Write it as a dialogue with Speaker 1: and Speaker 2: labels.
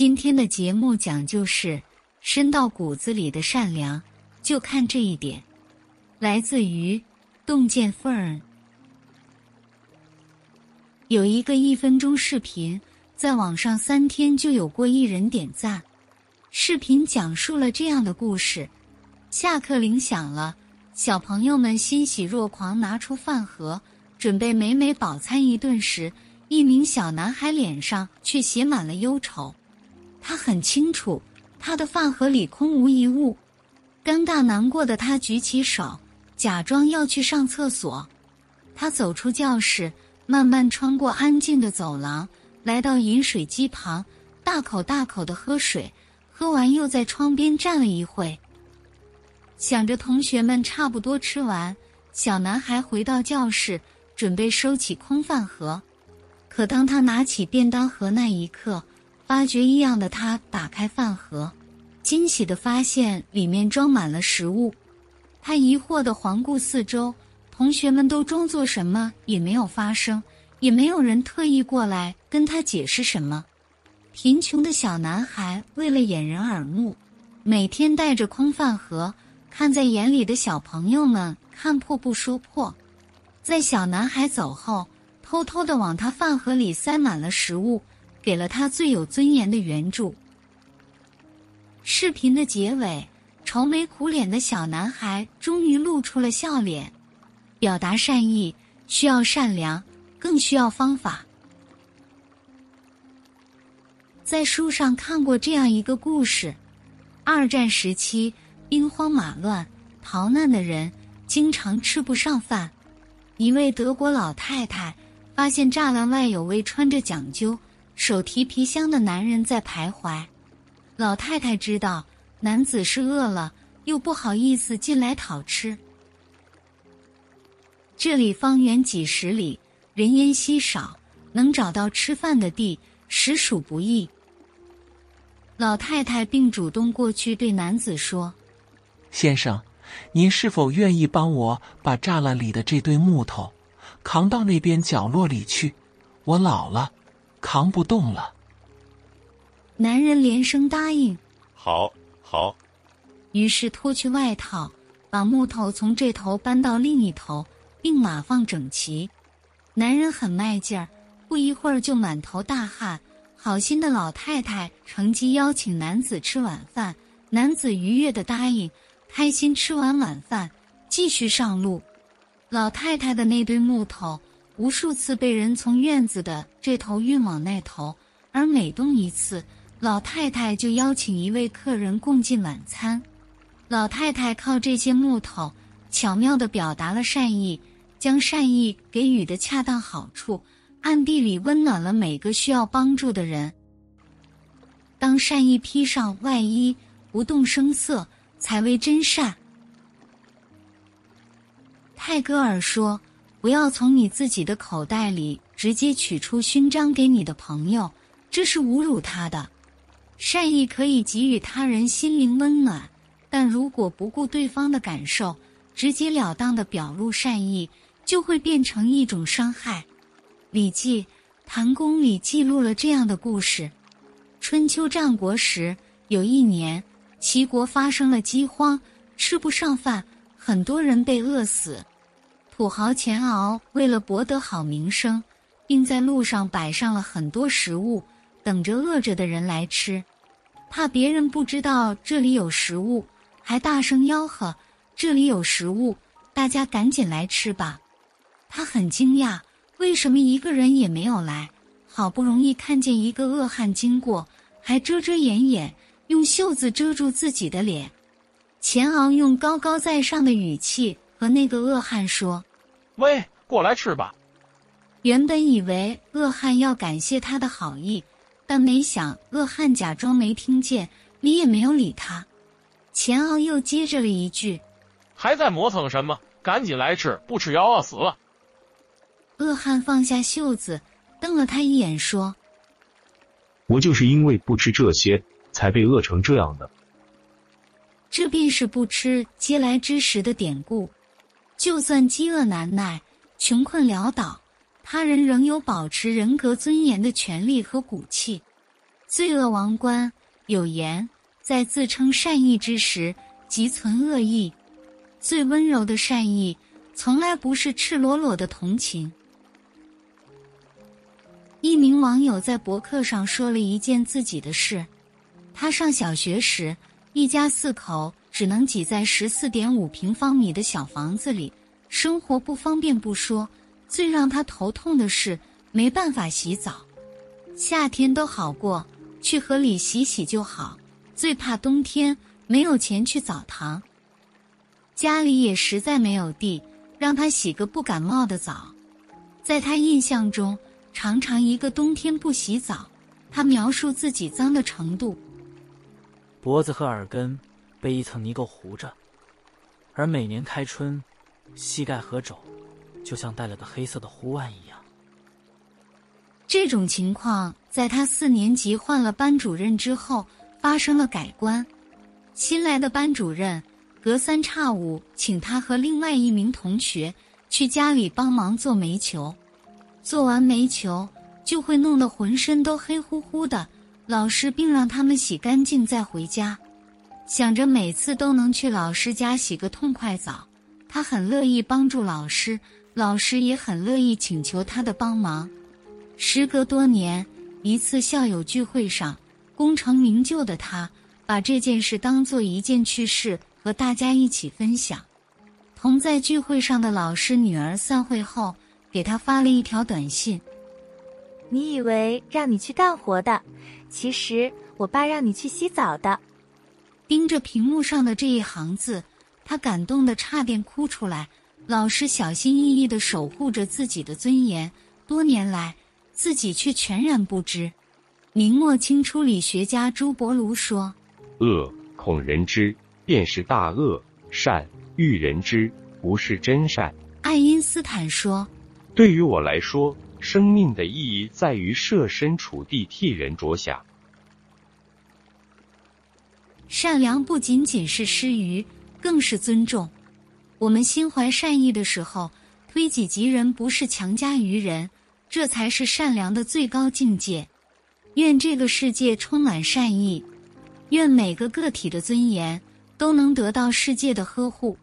Speaker 1: 今天的节目讲就是深到骨子里的善良，就看这一点。来自于洞见 Fern，有一个一分钟视频，在网上三天就有过一人点赞。视频讲述了这样的故事：下课铃响了，小朋友们欣喜若狂，拿出饭盒，准备美美饱餐一顿时，一名小男孩脸上却写满了忧愁。他很清楚，他的饭盒里空无一物。尴尬难过的他举起手，假装要去上厕所。他走出教室，慢慢穿过安静的走廊，来到饮水机旁，大口大口的喝水。喝完又在窗边站了一会，想着同学们差不多吃完，小男孩回到教室，准备收起空饭盒。可当他拿起便当盒那一刻，发觉异样的他打开饭盒，惊喜的发现里面装满了食物。他疑惑的环顾四周，同学们都装作什么也没有发生，也没有人特意过来跟他解释什么。贫穷的小男孩为了掩人耳目，每天带着空饭盒，看在眼里的小朋友们看破不说破，在小男孩走后，偷偷的往他饭盒里塞满了食物。给了他最有尊严的援助。视频的结尾，愁眉苦脸的小男孩终于露出了笑脸。表达善意需要善良，更需要方法。在书上看过这样一个故事：二战时期，兵荒马乱，逃难的人经常吃不上饭。一位德国老太太发现栅栏外有位穿着讲究。手提皮箱的男人在徘徊，老太太知道男子是饿了，又不好意思进来讨吃。这里方圆几十里，人烟稀少，能找到吃饭的地实属不易。老太太并主动过去对男子说：“
Speaker 2: 先生，您是否愿意帮我把栅栏里的这堆木头扛到那边角落里去？我老了。”扛不动了。
Speaker 1: 男人连声答应：“
Speaker 3: 好，好。”
Speaker 1: 于是脱去外套，把木头从这头搬到另一头，并码放整齐。男人很卖劲儿，不一会儿就满头大汗。好心的老太太乘机邀请男子吃晚饭，男子愉悦的答应，开心吃完晚饭，继续上路。老太太的那堆木头。无数次被人从院子的这头运往那头，而每动一次，老太太就邀请一位客人共进晚餐。老太太靠这些木头，巧妙地表达了善意，将善意给予的恰到好处，暗地里温暖了每个需要帮助的人。当善意披上外衣，不动声色，才为真善。泰戈尔说。不要从你自己的口袋里直接取出勋章给你的朋友，这是侮辱他的。善意可以给予他人心灵温暖，但如果不顾对方的感受，直截了当的表露善意，就会变成一种伤害。《礼记·唐公》里记录了这样的故事：春秋战国时，有一年，齐国发生了饥荒，吃不上饭，很多人被饿死。土豪钱敖为了博得好名声，并在路上摆上了很多食物，等着饿着的人来吃。怕别人不知道这里有食物，还大声吆喝：“这里有食物，大家赶紧来吃吧！”他很惊讶，为什么一个人也没有来？好不容易看见一个恶汉经过，还遮遮掩掩，用袖子遮住自己的脸。钱敖用高高在上的语气和那个恶汉说。
Speaker 3: 喂，过来吃吧。
Speaker 1: 原本以为恶汉要感谢他的好意，但没想恶汉假装没听见，理也没有理他。钱敖又接着了一句：“
Speaker 3: 还在磨蹭什么？赶紧来吃，不吃要饿死了。”
Speaker 1: 恶汉放下袖子，瞪了他一眼，说：“
Speaker 4: 我就是因为不吃这些，才被饿成这样的。”
Speaker 1: 这便是不吃嗟来之食的典故。就算饥饿难耐、穷困潦倒，他人仍有保持人格尊严的权利和骨气。罪恶王冠有言：在自称善意之时，即存恶意。最温柔的善意，从来不是赤裸裸的同情。一名网友在博客上说了一件自己的事：他上小学时，一家四口只能挤在十四点五平方米的小房子里，生活不方便不说，最让他头痛的是没办法洗澡。夏天都好过，去河里洗洗就好；最怕冬天没有钱去澡堂，家里也实在没有地让他洗个不感冒的澡。在他印象中。常常一个冬天不洗澡，他描述自己脏的程度：
Speaker 5: 脖子和耳根被一层泥垢糊着，而每年开春，膝盖和肘就像戴了个黑色的护腕一样。
Speaker 1: 这种情况在他四年级换了班主任之后发生了改观。新来的班主任隔三差五请他和另外一名同学去家里帮忙做煤球。做完煤球，就会弄得浑身都黑乎乎的。老师并让他们洗干净再回家，想着每次都能去老师家洗个痛快澡，他很乐意帮助老师，老师也很乐意请求他的帮忙。时隔多年，一次校友聚会上，功成名就的他把这件事当做一件趣事和大家一起分享。同在聚会上的老师女儿散会后。给他发了一条短信。
Speaker 6: 你以为让你去干活的，其实我爸让你去洗澡的。
Speaker 1: 盯着屏幕上的这一行字，他感动得差点哭出来。老师小心翼翼的守护着自己的尊严，多年来自己却全然不知。明末清初理学家朱伯庐说：“
Speaker 7: 恶恐人知，便是大恶；善欲人知，不是真善。”
Speaker 1: 爱因斯坦说。
Speaker 7: 对于我来说，生命的意义在于设身处地替人着想。
Speaker 1: 善良不仅仅是施予，更是尊重。我们心怀善意的时候，推己及人，不是强加于人，这才是善良的最高境界。愿这个世界充满善意，愿每个个体的尊严都能得到世界的呵护。